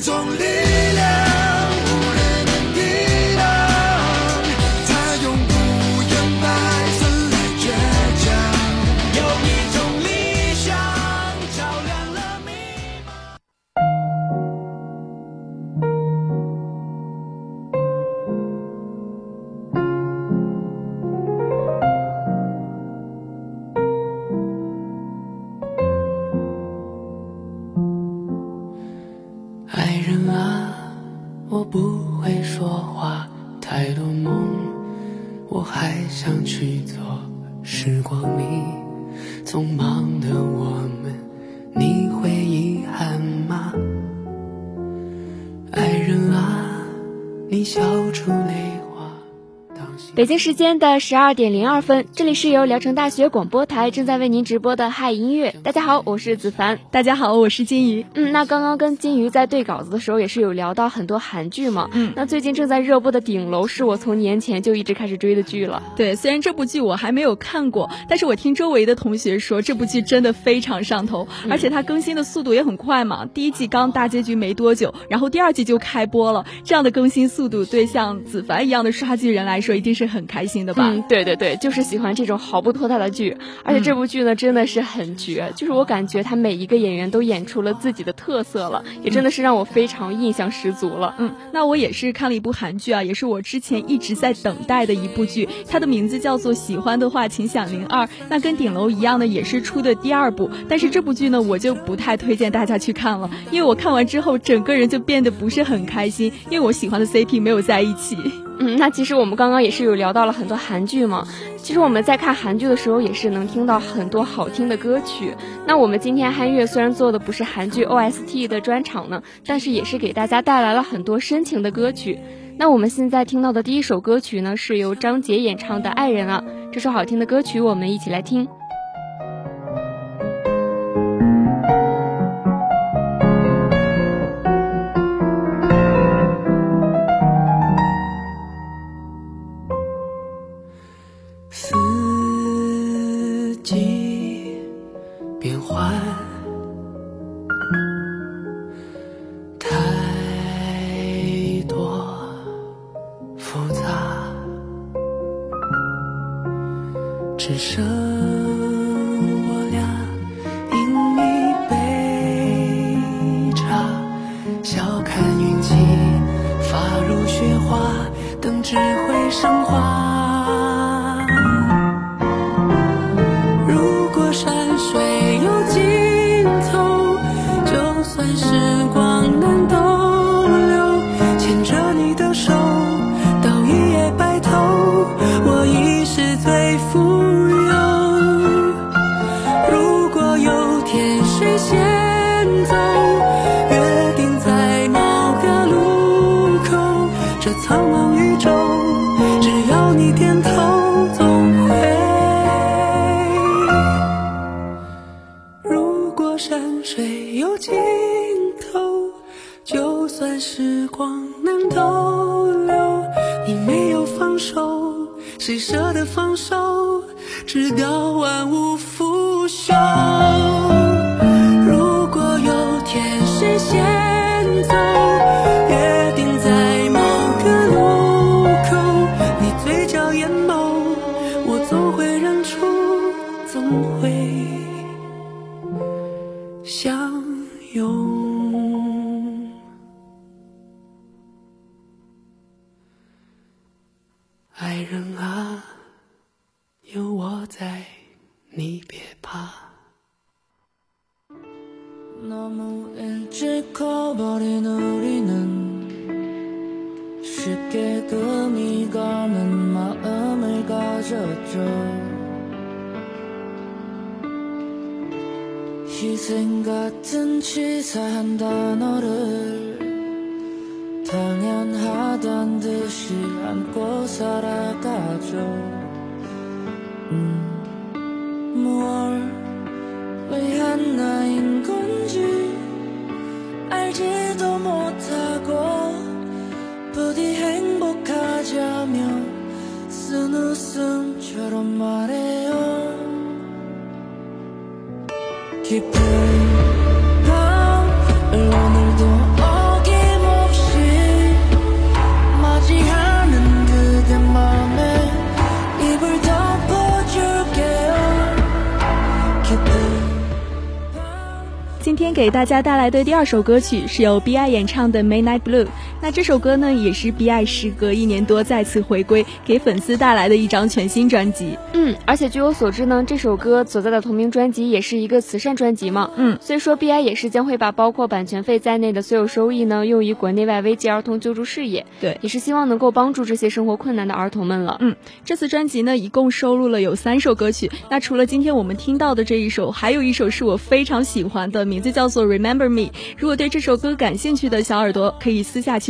种力量。时光北京时间的十二点零二分，这里是由聊城大学广播台正在为您直播的嗨音乐。大家好，我是子凡。大家好，我是金鱼。嗯，那刚刚跟金鱼在对稿子的时候，也是有聊到很多韩剧嘛。嗯，那最近正在热播的《顶楼》是我从年前就一直开始追的剧了。对，虽然这部剧我还没有看过，但是我听周围的同学说这部剧真的非常上头，而且它更新的速度也很快嘛。第一季刚大结局没多久，然后第二季就开播了。这样的更新速度，对像子凡一样的刷剧人来说，一定是很开心的吧。嗯，对对对，就是喜欢这种毫不拖沓的剧，而且这部剧呢真的是很绝，就是我感觉他每一个演员都演出了自己的特色了，也真的是让我非常印象十足了。嗯，那我也是看了一部韩剧啊，也是我之前一直在等待的一部剧，它的名字叫做《喜欢的话请响铃二》，那跟顶楼一样呢，也是出的第二部，但是这部剧呢我就不太推荐大家去看了，因为我看完之后整个人就变得不是很开心，因为我喜欢的 CP 没有在一起。嗯，那其实我们刚刚也是有聊到了很多韩剧嘛。其实我们在看韩剧的时候，也是能听到很多好听的歌曲。那我们今天嗨乐虽然做的不是韩剧 OST 的专场呢，但是也是给大家带来了很多深情的歌曲。那我们现在听到的第一首歌曲呢，是由张杰演唱的《爱人啊》。这首好听的歌曲，我们一起来听。的放手直到万物腐朽如果有天谁先走约定在某个路口你嘴角眼眸我总会认出总会相拥今天给大家带来的第二首歌曲是由 B.I 演唱的《Midnight Blue》。那这首歌呢，也是 B.I 时隔一年多再次回归，给粉丝带来的一张全新专辑。嗯，而且据我所知呢，这首歌所在的同名专辑也是一个慈善专辑嘛。嗯，所以说 B.I 也是将会把包括版权费在内的所有收益呢，用于国内外危机儿童救助事业。对，也是希望能够帮助这些生活困难的儿童们了。嗯，这次专辑呢，一共收录了有三首歌曲。那除了今天我们听到的这一首，还有一首是我非常喜欢的，名字叫做《Remember Me》。如果对这首歌感兴趣的小耳朵，可以私下去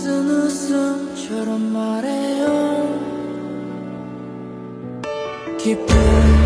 쓴 웃음처럼 말해요? 깊은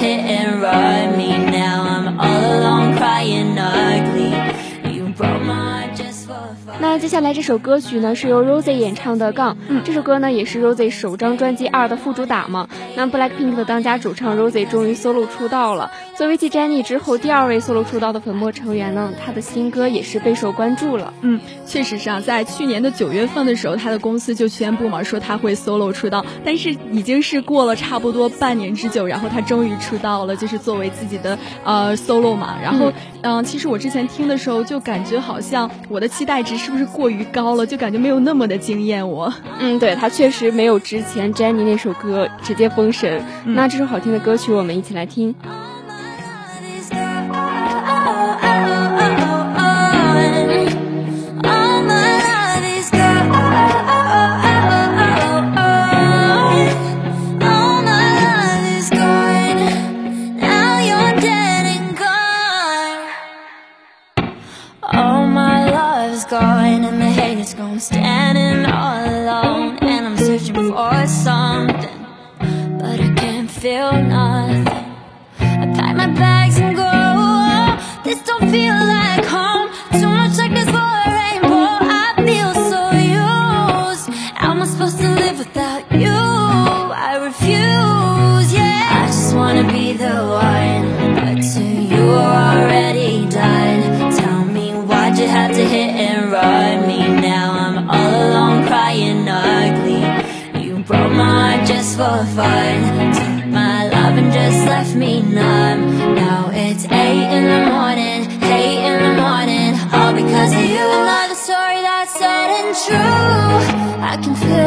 hit 接下来这首歌曲呢，是由 Rosie 演唱的《杠》。嗯，这首歌呢也是 Rosie 首张专辑《二》的副主打嘛。那 Blackpink 的当家主唱 Rosie 终于 solo 出道了。作为继 Jennie 之后第二位 solo 出道的粉墨成员呢，他的新歌也是备受关注了。嗯，确实是啊，在去年的九月份的时候，他的公司就宣布嘛，说他会 solo 出道，但是已经是过了差不多半年之久，然后他终于出道了，就是作为自己的呃 solo 嘛。然后嗯、呃其实我之前听的时候就感觉好像我的期待值是不是过于高了，就感觉没有那么的惊艳我。嗯，对他确实没有之前 Jennie 那首歌直接封神。那这首好听的歌曲，我们一起来听。just left me numb. Now it's eight in the morning, eight in the morning. All because of you, another story that's sad and true. I can feel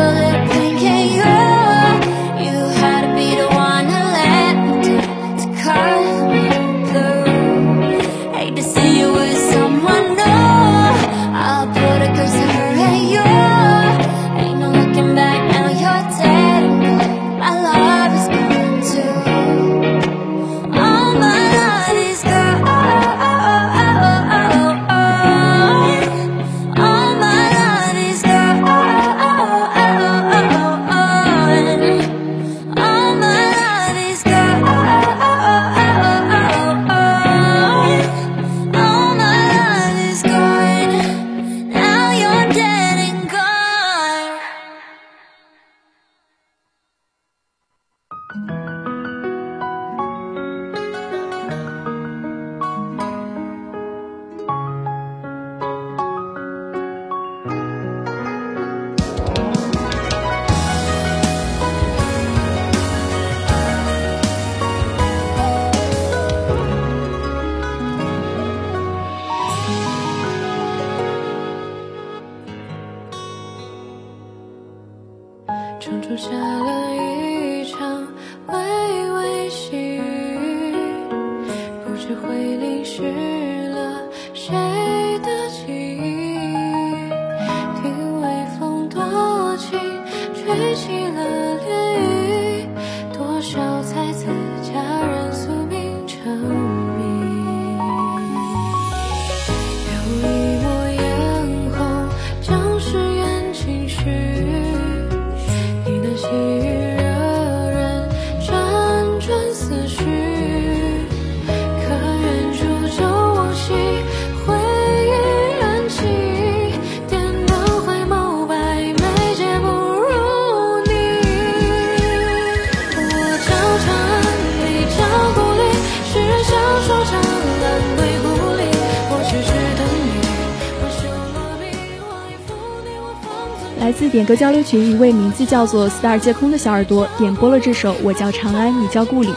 点歌交流群一位名字叫做 star 接空的小耳朵点播了这首我叫长安你叫故里。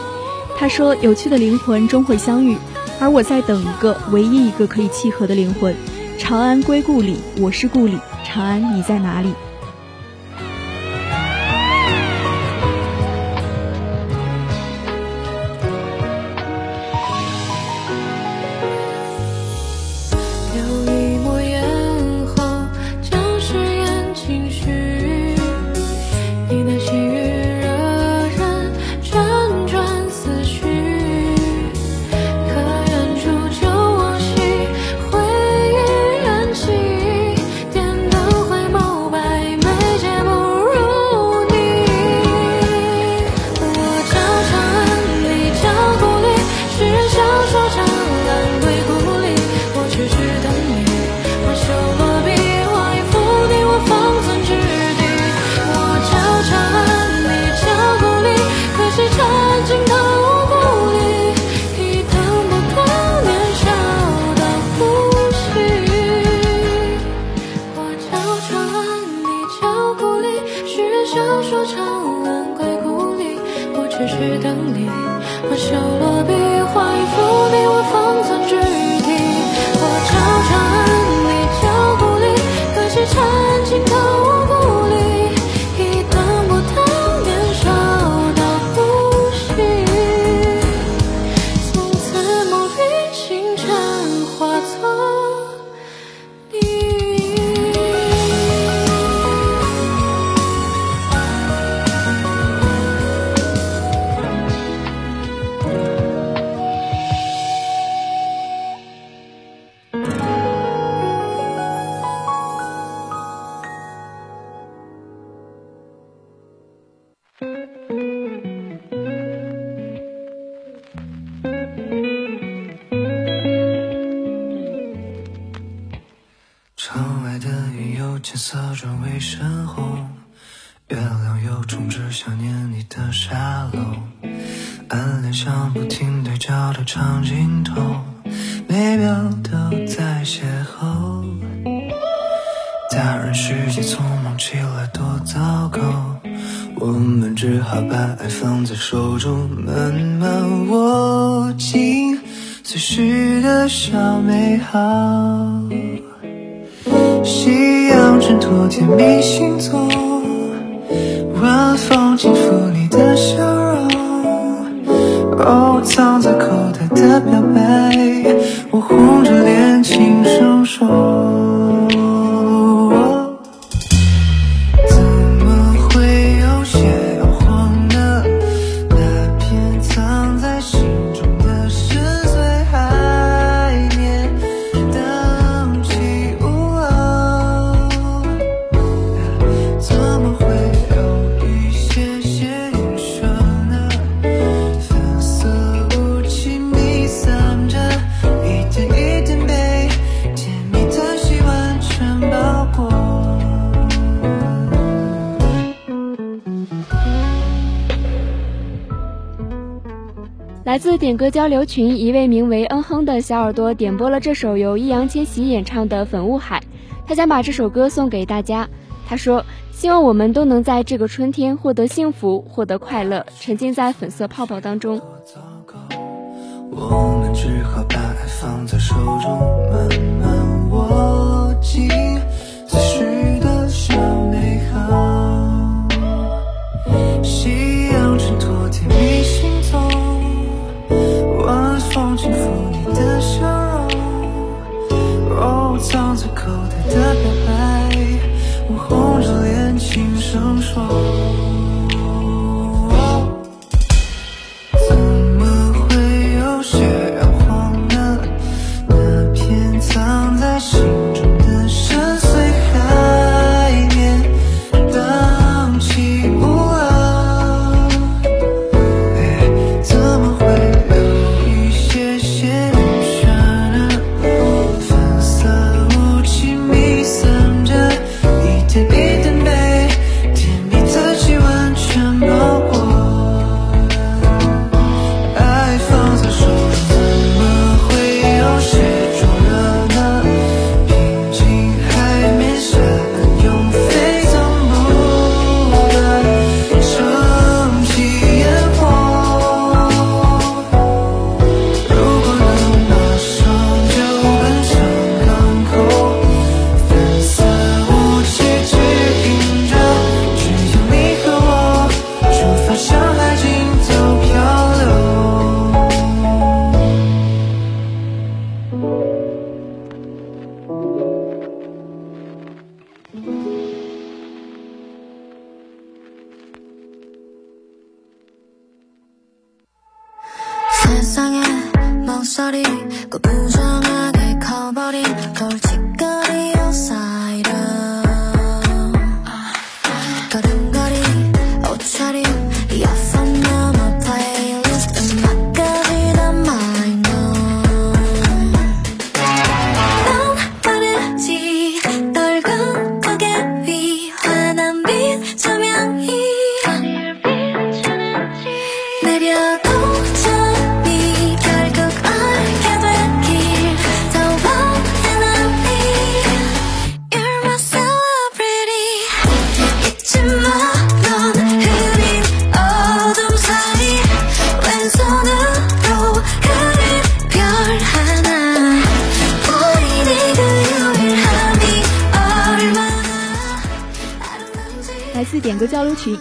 他说有趣的灵魂终会相遇而我在等一个唯一一个可以契合的灵魂。长安归故里我是故里长安你在哪里？想念你的沙漏，暗恋像不停对焦的长镜头，每秒都在邂逅。大人世界匆忙起来多糟糕，我们只好把爱放在手中，慢慢握紧随时的小美好。夕阳衬托甜蜜星座，晚风轻抚你的笑容。哦，藏在口袋的表白，我红着脸轻声说。来自点歌交流群一位名为嗯哼的小耳朵点播了这首由易烊千玺演唱的《粉雾海》，他想把这首歌送给大家。他说：“希望我们都能在这个春天获得幸福，获得快乐，沉浸在粉色泡泡当中。”，我们只好把爱放在手中，慢慢握紧最时幸福你的笑容。哦，藏在口袋的表白，我红着脸轻声说。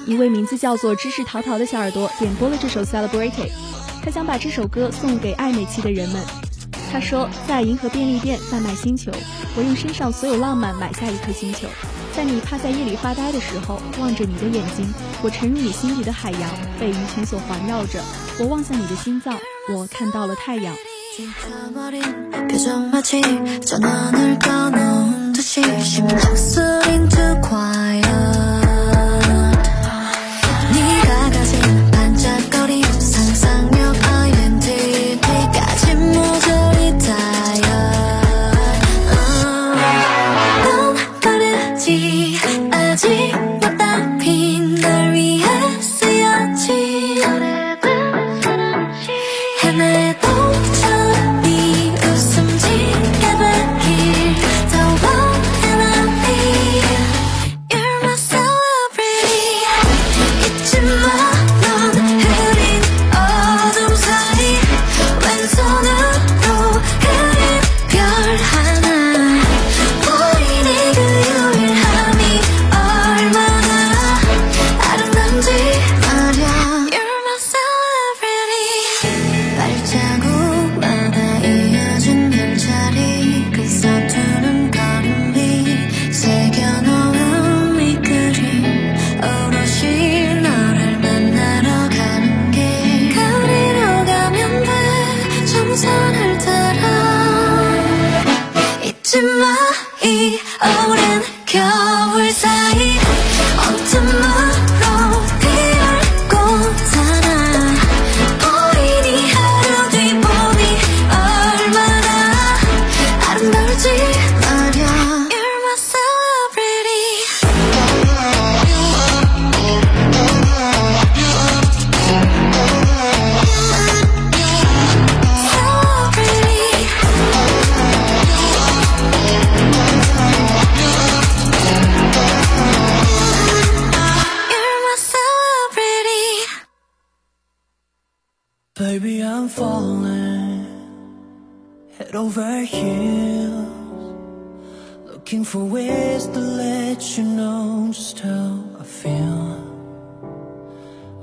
一位名字叫做知识淘淘的小耳朵点播了这首《Celebrated》，他想把这首歌送给暧昧期的人们。他说，在银河便利店贩卖星球，我用身上所有浪漫买下一颗星球，在你趴在夜里发呆的时候，望着你的眼睛，我沉入你心底的海洋，被鱼群所环绕着。我望向你的心脏，我看到了太阳。Head over heels, looking for ways to let you know just how I feel.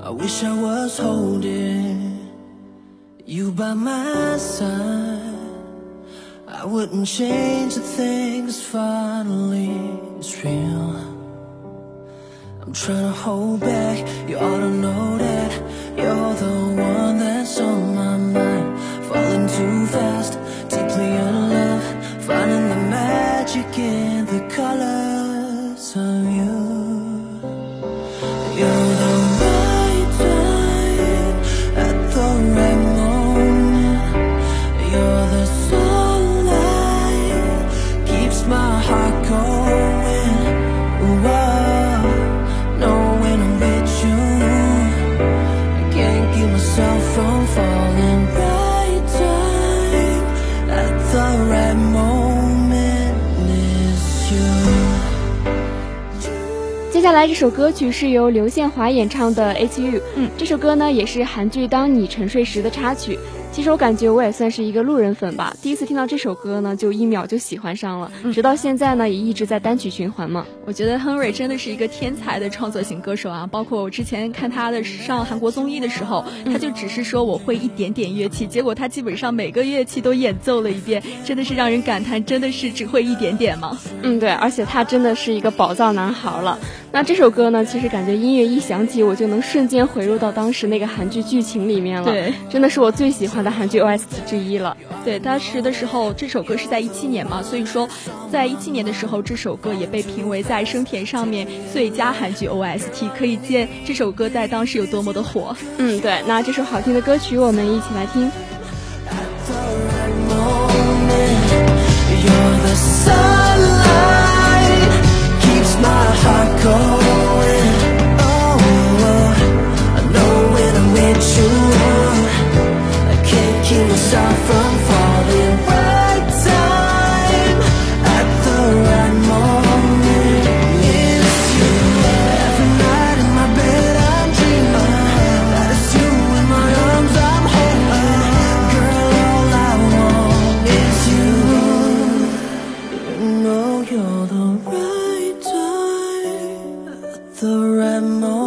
I wish I was holding you by my side. I wouldn't change a thing, finally it's real. I'm trying to hold back, you ought to know that you're the one that's on my. Falling too fast, deeply in love, finding the magic in the colors 首歌曲是由刘宪华演唱的《H U》，嗯，这首歌呢也是韩剧《当你沉睡时》的插曲。其实我感觉我也算是一个路人粉吧，第一次听到这首歌呢，就一秒就喜欢上了，直到现在呢也一直在单曲循环嘛。我觉得亨瑞真的是一个天才的创作型歌手啊！包括我之前看他的上韩国综艺的时候，他就只是说我会一点点乐器，结果他基本上每个乐器都演奏了一遍，真的是让人感叹，真的是只会一点点吗？嗯，对，而且他真的是一个宝藏男孩了。那这首歌呢，其实感觉音乐一响起，我就能瞬间回入到当时那个韩剧剧情里面了。对，真的是我最喜欢的韩剧 OST 之一了。对，当时的时候，这首歌是在一七年嘛，所以说，在一七年的时候，这首歌也被评为在生田上面最佳韩剧 OST，可以见这首歌在当时有多么的火。嗯，对，那这首好听的歌曲，我们一起来听。You're the sunlight keeps my heart going. From falling. Right time at the right moment is you. Every night in my bed I'm dreaming that it's you in my arms I'm holding. Girl, all I want is you. You know you're the right time at the right moment.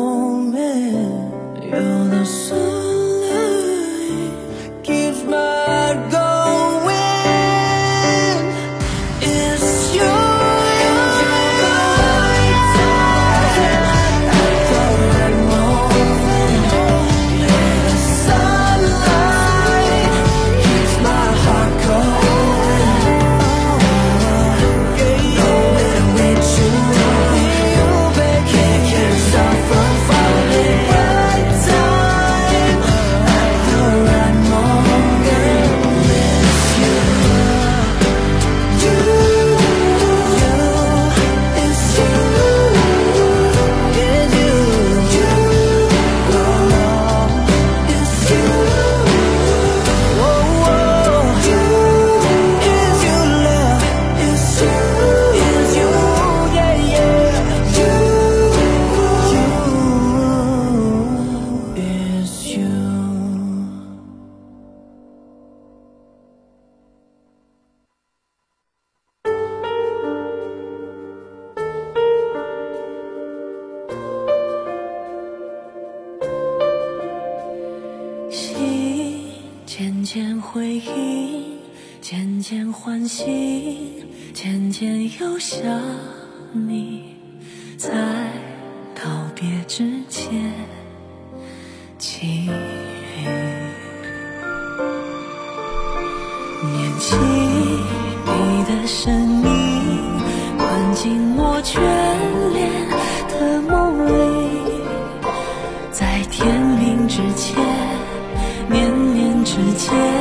绵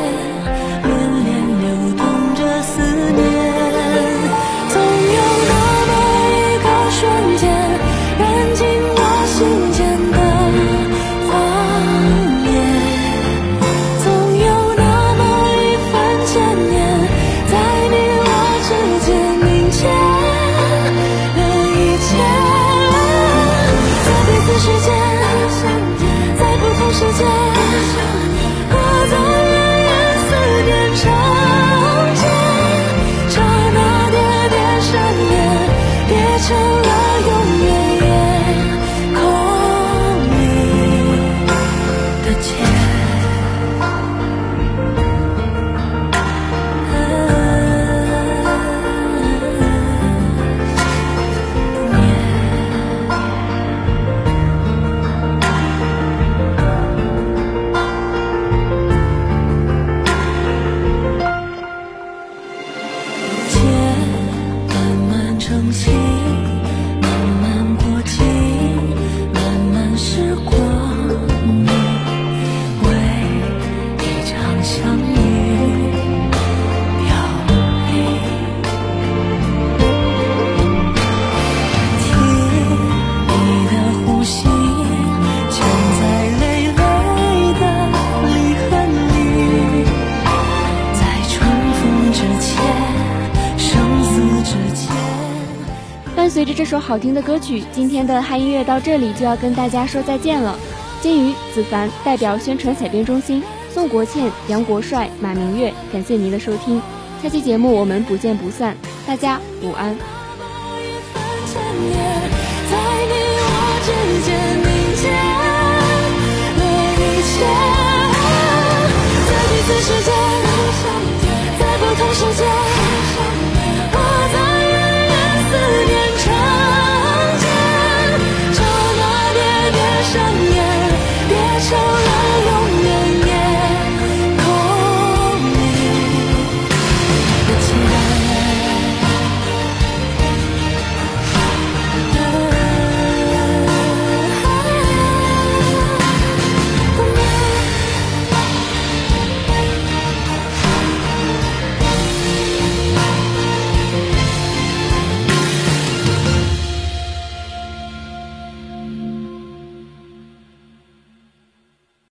首好听的歌曲，今天的嗨音乐到这里就要跟大家说再见了。金鱼、子凡代表宣传采编中心，宋国倩、杨国帅、马明月，感谢您的收听。下期节目我们不见不散，大家午安。